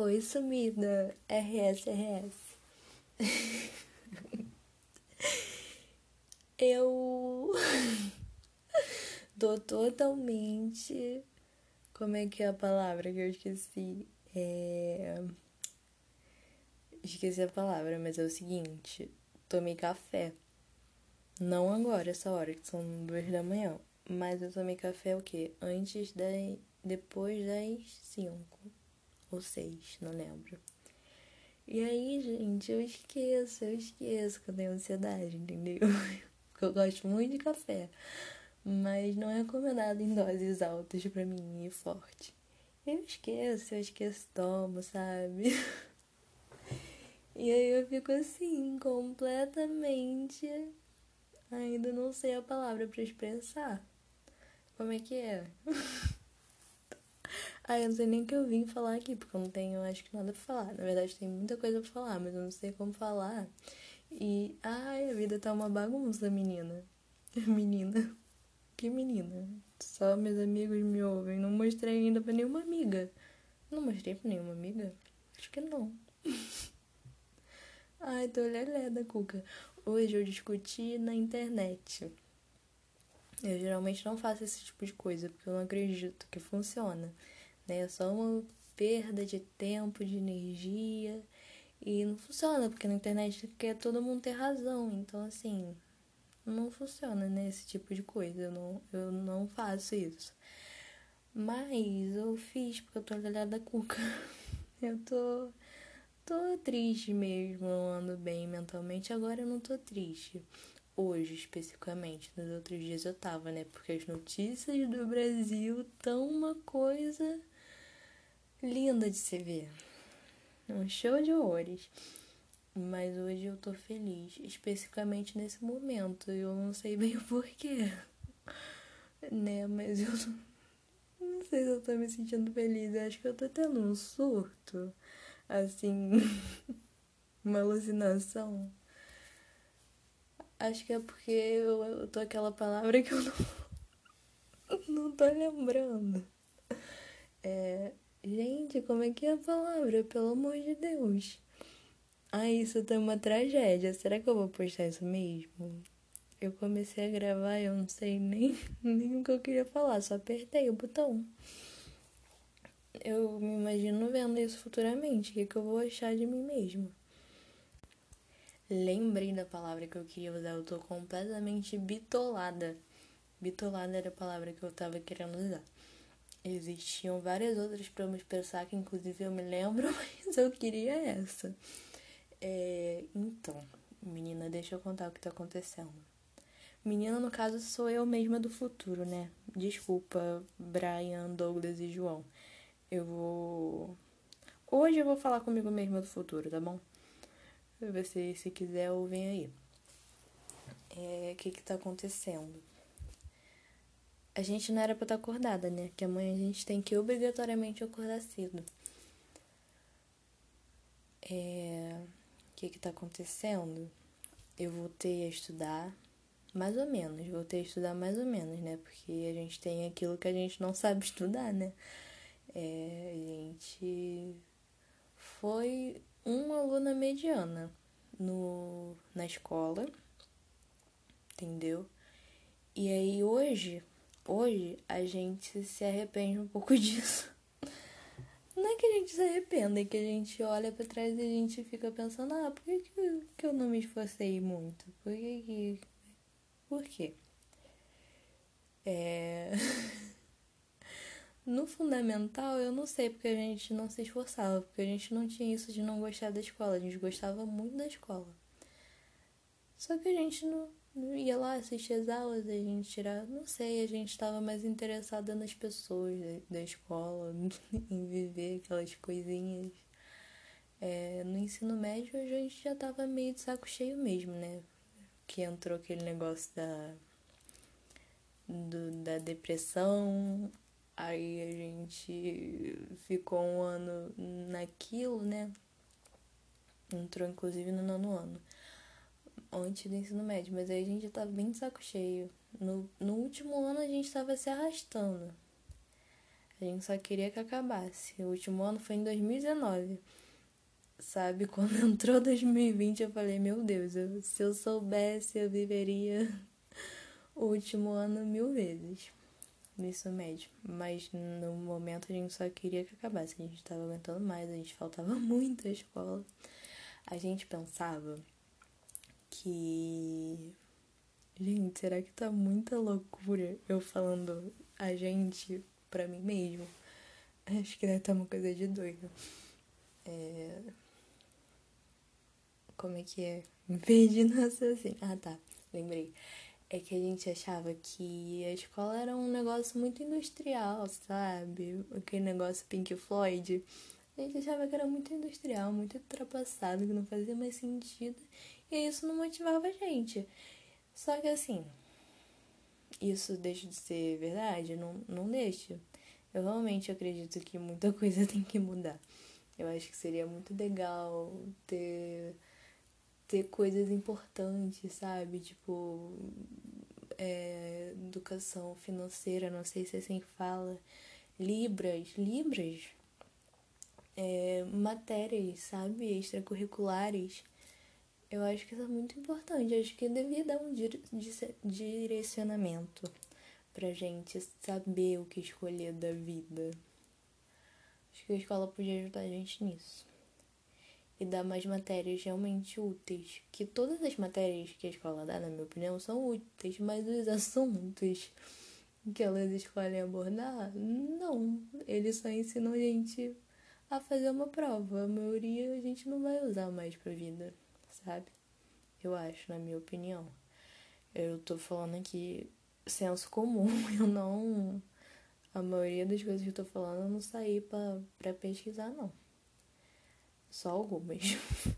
Oi, sumida. RS, RS. Eu tô totalmente. Como é que é a palavra que eu esqueci? É. Esqueci a palavra, mas é o seguinte: tomei café. Não agora, essa hora, que são duas da manhã. Mas eu tomei café o quê? Antes das. Depois das cinco ou seis, não lembro. E aí, gente, eu esqueço, eu esqueço que eu tenho ansiedade, entendeu? Porque eu gosto muito de café, mas não é recomendado em doses altas para mim e forte. Eu esqueço, eu esqueço, tomo, sabe? E aí eu fico assim, completamente. Ainda não sei a palavra para expressar. Como é que é? Ah, eu não sei nem o que eu vim falar aqui, porque eu não tenho, acho que nada pra falar. Na verdade, tem muita coisa pra falar, mas eu não sei como falar. E, ai, a vida tá uma bagunça, menina. Menina. Que menina? Só meus amigos me ouvem. Não mostrei ainda pra nenhuma amiga. Não mostrei pra nenhuma amiga? Acho que não. ai, tô lelé cuca. Hoje eu discuti na internet. Eu geralmente não faço esse tipo de coisa, porque eu não acredito que funciona né? É só uma perda de tempo, de energia. E não funciona, porque na internet quer todo mundo ter razão. Então, assim, não funciona, né? Esse tipo de coisa. Eu não, eu não faço isso. Mas eu fiz porque eu tô olhando da cuca. Eu tô, tô triste mesmo, não ando bem mentalmente. Agora eu não tô triste. Hoje, especificamente. Nos outros dias eu tava, né? Porque as notícias do Brasil tão uma coisa linda de se ver. Um show de horrores. Mas hoje eu tô feliz, especificamente nesse momento. Eu não sei bem o porquê. Né, mas eu não, não sei se eu tô me sentindo feliz. Eu acho que eu tô tendo um surto. Assim, uma alucinação. Acho que é porque eu, eu tô aquela palavra que eu não, não tô lembrando. É, Gente, como é que é a palavra? Pelo amor de Deus. Ah, isso tá uma tragédia. Será que eu vou postar isso mesmo? Eu comecei a gravar eu não sei nem, nem o que eu queria falar, só apertei o botão. Eu me imagino vendo isso futuramente. O que, que eu vou achar de mim mesmo? Lembrei da palavra que eu queria usar, eu tô completamente bitolada. Bitolada era a palavra que eu tava querendo usar. Existiam várias outras para me pensar, que inclusive eu me lembro, mas eu queria essa. É, então, menina, deixa eu contar o que tá acontecendo. Menina, no caso, sou eu mesma do futuro, né? Desculpa, Brian, Douglas e João. Eu vou. Hoje eu vou falar comigo mesma do futuro, tá bom? Você, se quiser, ouvem aí. É, o que que tá acontecendo? A gente não era pra estar acordada, né? Que amanhã a gente tem que obrigatoriamente acordar cedo. É... O que que tá acontecendo? Eu voltei a estudar, mais ou menos. Voltei a estudar mais ou menos, né? Porque a gente tem aquilo que a gente não sabe estudar, né? É... A gente foi uma aluna mediana no... na escola, entendeu? E aí hoje hoje a gente se arrepende um pouco disso. Não é que a gente se arrependa, é que a gente olha para trás e a gente fica pensando, ah, por que, que, eu não me esforcei muito? Por que que... Por quê? É... no fundamental, eu não sei porque a gente não se esforçava, porque a gente não tinha isso de não gostar da escola, a gente gostava muito da escola. Só que a gente não, assistir as aulas, a gente tirava, não sei, a gente estava mais interessada nas pessoas da, da escola, em viver aquelas coisinhas. É, no ensino médio a gente já tava meio de saco cheio mesmo, né? Que entrou aquele negócio da, do, da depressão, aí a gente ficou um ano naquilo, né? Entrou inclusive no nono ano antes do ensino médio, mas aí a gente já tava bem de saco cheio. No, no último ano a gente tava se arrastando. A gente só queria que acabasse. O último ano foi em 2019. Sabe, quando entrou 2020, eu falei, meu Deus, eu, se eu soubesse, eu viveria o último ano mil vezes no ensino médio. Mas no momento a gente só queria que acabasse. A gente tava aguentando mais, a gente faltava muito à escola. A gente pensava que. Gente, será que tá muita loucura eu falando a gente pra mim mesmo? Acho que deve tá uma coisa de doido. É... Como é que é? Perdi no assim. Ah, tá. Lembrei é que a gente achava que a escola era um negócio muito industrial, sabe? Aquele negócio Pink Floyd. A gente achava que era muito industrial, muito ultrapassado, que não fazia mais sentido. E isso não motivava a gente. Só que assim, isso deixa de ser verdade? Não, não deixa. Eu realmente acredito que muita coisa tem que mudar. Eu acho que seria muito legal ter ter coisas importantes, sabe? Tipo, é, educação financeira, não sei se é assim fala. Libras, Libras, é, matérias, sabe? Extracurriculares. Eu acho que isso é muito importante. Eu acho que devia dar um direcionamento pra gente saber o que escolher da vida. Acho que a escola podia ajudar a gente nisso e dar mais matérias realmente úteis. Que todas as matérias que a escola dá, na minha opinião, são úteis, mas os assuntos que elas escolhem abordar, não. Eles só ensinam a gente a fazer uma prova. A maioria a gente não vai usar mais pra vida, sabe? Eu acho, na minha opinião. Eu tô falando aqui senso comum, eu não. A maioria das coisas que eu tô falando eu não saí pra, pra pesquisar, não. Só algumas.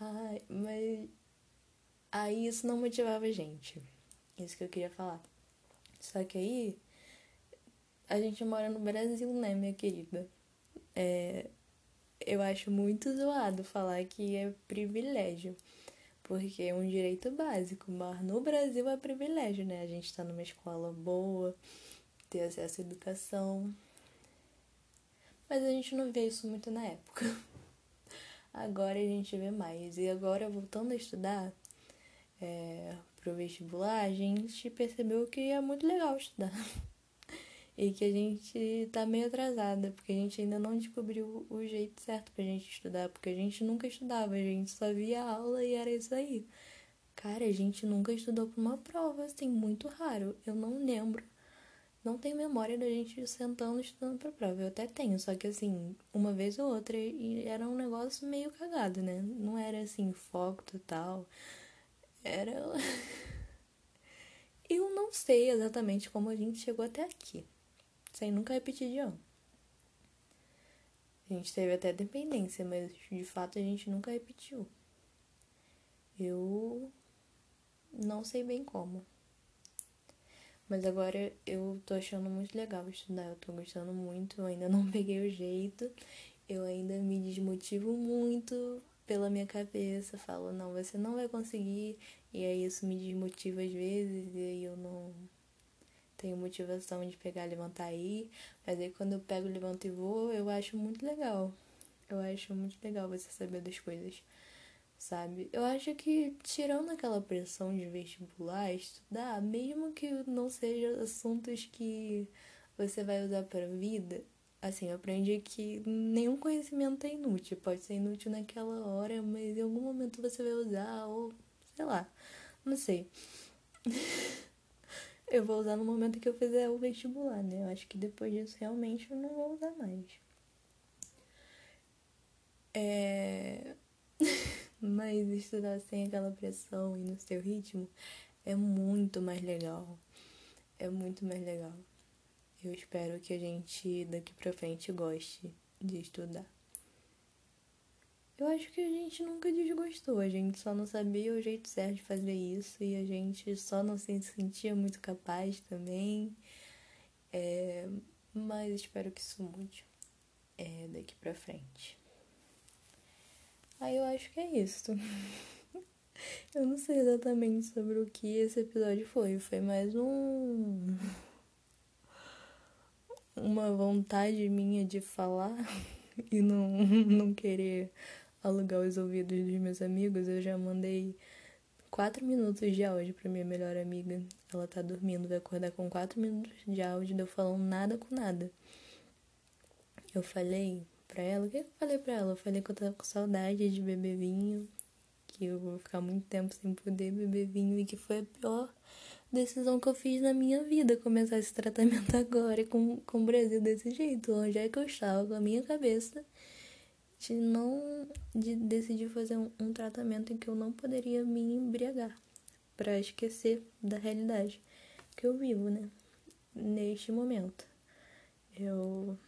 Ai, mas. Aí isso não motivava a gente. Isso que eu queria falar. Só que aí. A gente mora no Brasil, né, minha querida? É, eu acho muito zoado falar que é privilégio. Porque é um direito básico, mas no Brasil é privilégio, né? A gente tá numa escola boa, ter acesso à educação, mas a gente não vê isso muito na época. Agora a gente vê mais. E agora, voltando a estudar é, pro vestibular, a gente percebeu que é muito legal estudar. e que a gente tá meio atrasada, porque a gente ainda não descobriu o jeito certo pra gente estudar, porque a gente nunca estudava, a gente só via aula e era isso aí. Cara, a gente nunca estudou pra uma prova, assim, muito raro. Eu não lembro não tenho memória da gente sentando estudando pra prova. Eu até tenho, só que assim, uma vez ou outra, e era um negócio meio cagado, né? Não era assim, foco total. Era. Eu não sei exatamente como a gente chegou até aqui. Sem nunca repetir de ano. A gente teve até dependência, mas de fato a gente nunca repetiu. Eu não sei bem como. Mas agora eu tô achando muito legal estudar, eu tô gostando muito, eu ainda não peguei o jeito, eu ainda me desmotivo muito pela minha cabeça, falo, não, você não vai conseguir, e aí isso me desmotiva às vezes, e aí eu não tenho motivação de pegar, levantar e ir, mas aí quando eu pego, levanto e vou, eu acho muito legal. Eu acho muito legal você saber das coisas sabe? Eu acho que tirando aquela pressão de vestibular, estudar, mesmo que não seja assuntos que você vai usar para vida, assim, eu aprendi que nenhum conhecimento é inútil. Pode ser inútil naquela hora, mas em algum momento você vai usar, ou sei lá, não sei. eu vou usar no momento que eu fizer o vestibular, né? Eu acho que depois disso realmente eu não vou usar mais. É. Mas estudar sem aquela pressão e no seu ritmo é muito mais legal. É muito mais legal. Eu espero que a gente daqui pra frente goste de estudar. Eu acho que a gente nunca desgostou, a gente só não sabia o jeito certo de fazer isso e a gente só não se sentia muito capaz também. É, mas espero que isso mude é, daqui pra frente. Aí eu acho que é isso. eu não sei exatamente sobre o que esse episódio foi. Foi mais um. uma vontade minha de falar e não, não querer alugar os ouvidos dos meus amigos, eu já mandei quatro minutos de áudio pra minha melhor amiga. Ela tá dormindo, vai acordar com quatro minutos de áudio, de eu falando nada com nada. Eu falei pra ela, o que eu falei pra ela? Eu falei que eu tava com saudade de beber vinho, que eu vou ficar muito tempo sem poder beber vinho e que foi a pior decisão que eu fiz na minha vida, começar esse tratamento agora com, com o Brasil desse jeito. Onde é que eu estava com a minha cabeça de não de decidir fazer um, um tratamento em que eu não poderia me embriagar para esquecer da realidade que eu vivo, né? Neste momento. Eu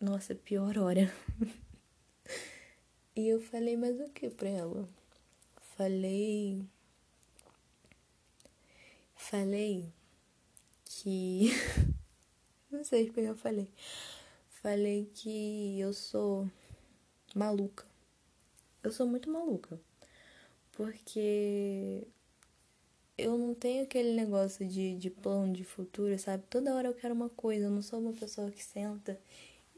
nossa, pior hora. e eu falei mais o que pra ela? Falei falei que não sei o que eu falei. Falei que eu sou maluca. Eu sou muito maluca. Porque eu não tenho aquele negócio de, de plano de futuro, sabe? Toda hora eu quero uma coisa. Eu não sou uma pessoa que senta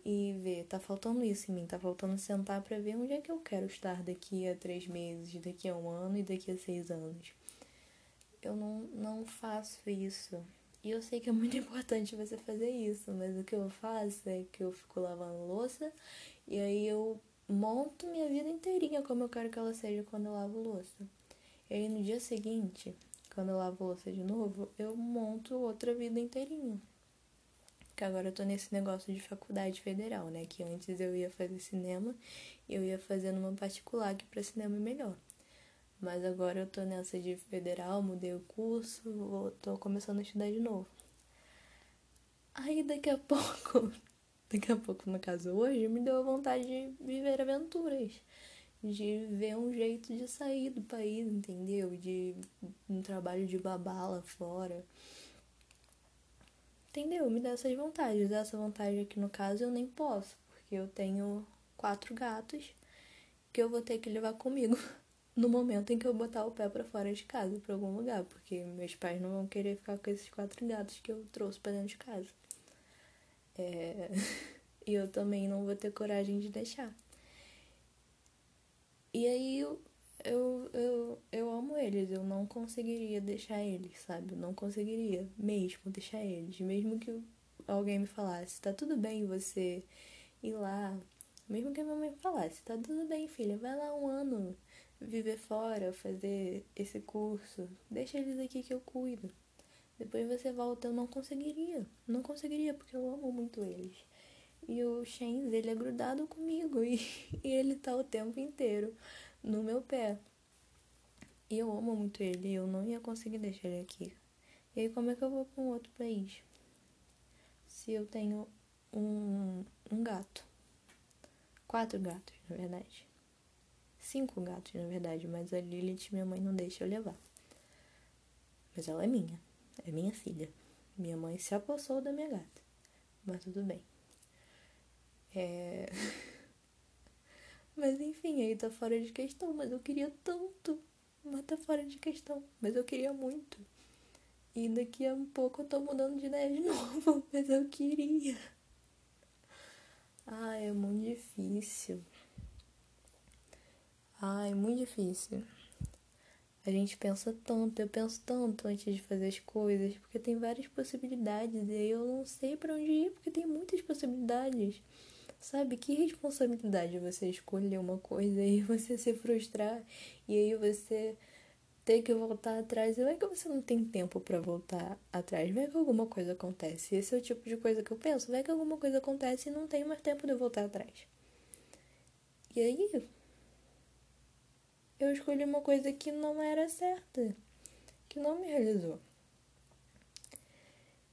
e vê, tá faltando isso em mim, tá faltando sentar para ver onde é que eu quero estar daqui a três meses, daqui a um ano e daqui a seis anos. Eu não, não faço isso. E eu sei que é muito importante você fazer isso, mas o que eu faço é que eu fico lavando louça e aí eu monto minha vida inteirinha como eu quero que ela seja quando eu lavo louça. E aí no dia seguinte, quando eu lavo louça de novo, eu monto outra vida inteirinha. Que agora eu tô nesse negócio de faculdade federal, né? Que antes eu ia fazer cinema e eu ia fazer numa particular, que pra cinema é melhor. Mas agora eu tô nessa de federal, mudei o curso, vou, tô começando a estudar de novo. Aí daqui a pouco daqui a pouco, no caso hoje, me deu a vontade de viver aventuras. De ver um jeito de sair do país, entendeu? De um trabalho de babá lá fora. Entendeu? Me dá essas vontades. Essa vontade aqui no caso eu nem posso, porque eu tenho quatro gatos que eu vou ter que levar comigo no momento em que eu botar o pé para fora de casa, para algum lugar, porque meus pais não vão querer ficar com esses quatro gatos que eu trouxe para dentro de casa. É... e eu também não vou ter coragem de deixar. E aí eu, eu, eu, eu amo eles, eu não conseguiria deixar eles, sabe? Eu não conseguiria mesmo deixar eles. Mesmo que alguém me falasse, tá tudo bem você ir lá. Mesmo que a minha mãe falasse, tá tudo bem, filha, vai lá um ano viver fora, fazer esse curso. Deixa eles aqui que eu cuido. Depois você volta, eu não conseguiria. Não conseguiria, porque eu amo muito eles. E o Shenz, ele é grudado comigo e, e ele tá o tempo inteiro no meu pé. E eu amo muito ele, eu não ia conseguir deixar ele aqui. E aí como é que eu vou para um outro país? Se eu tenho um, um gato. Quatro gatos, na verdade. Cinco gatos, na verdade, mas a Lilith, minha mãe, não deixa eu levar. Mas ela é minha. É minha filha. Minha mãe se apossou da minha gata. Mas tudo bem. É. mas enfim, aí tá fora de questão. Mas eu queria tanto. Mas tá fora de questão. Mas eu queria muito. E daqui a um pouco eu tô mudando de ideia de novo. Mas eu queria. Ai, é muito difícil. Ai, muito difícil. A gente pensa tanto, eu penso tanto antes de fazer as coisas, porque tem várias possibilidades e aí eu não sei para onde ir, porque tem muitas possibilidades. Sabe, que responsabilidade você escolher uma coisa e você se frustrar e aí você ter que voltar atrás. Não é que você não tem tempo para voltar atrás, vai que alguma coisa acontece. Esse é o tipo de coisa que eu penso. Vai que alguma coisa acontece e não tem mais tempo de voltar atrás. E aí, eu escolhi uma coisa que não era certa, que não me realizou.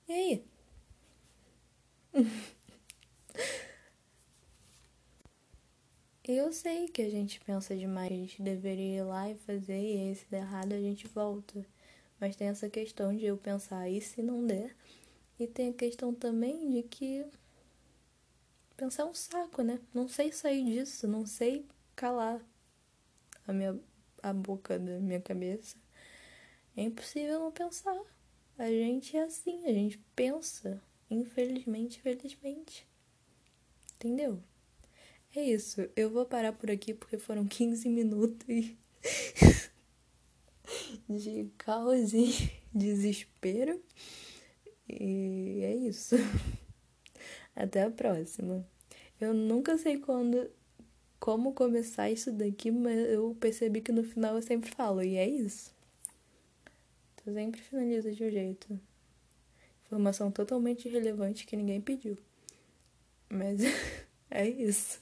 E aí? Eu sei que a gente pensa demais, a gente deveria ir lá e fazer, e aí se der errado a gente volta. Mas tem essa questão de eu pensar, e se não der? E tem a questão também de que pensar é um saco, né? Não sei sair disso, não sei calar a minha a boca da minha cabeça. É impossível não pensar. A gente é assim, a gente pensa Infelizmente, infelizmente. Entendeu? É isso. Eu vou parar por aqui porque foram 15 minutos de caos e desespero. E é isso. Até a próxima. Eu nunca sei quando como começar isso daqui, mas eu percebi que no final eu sempre falo, e é isso. Tu sempre finaliza de um jeito. Informação totalmente irrelevante que ninguém pediu. Mas é isso.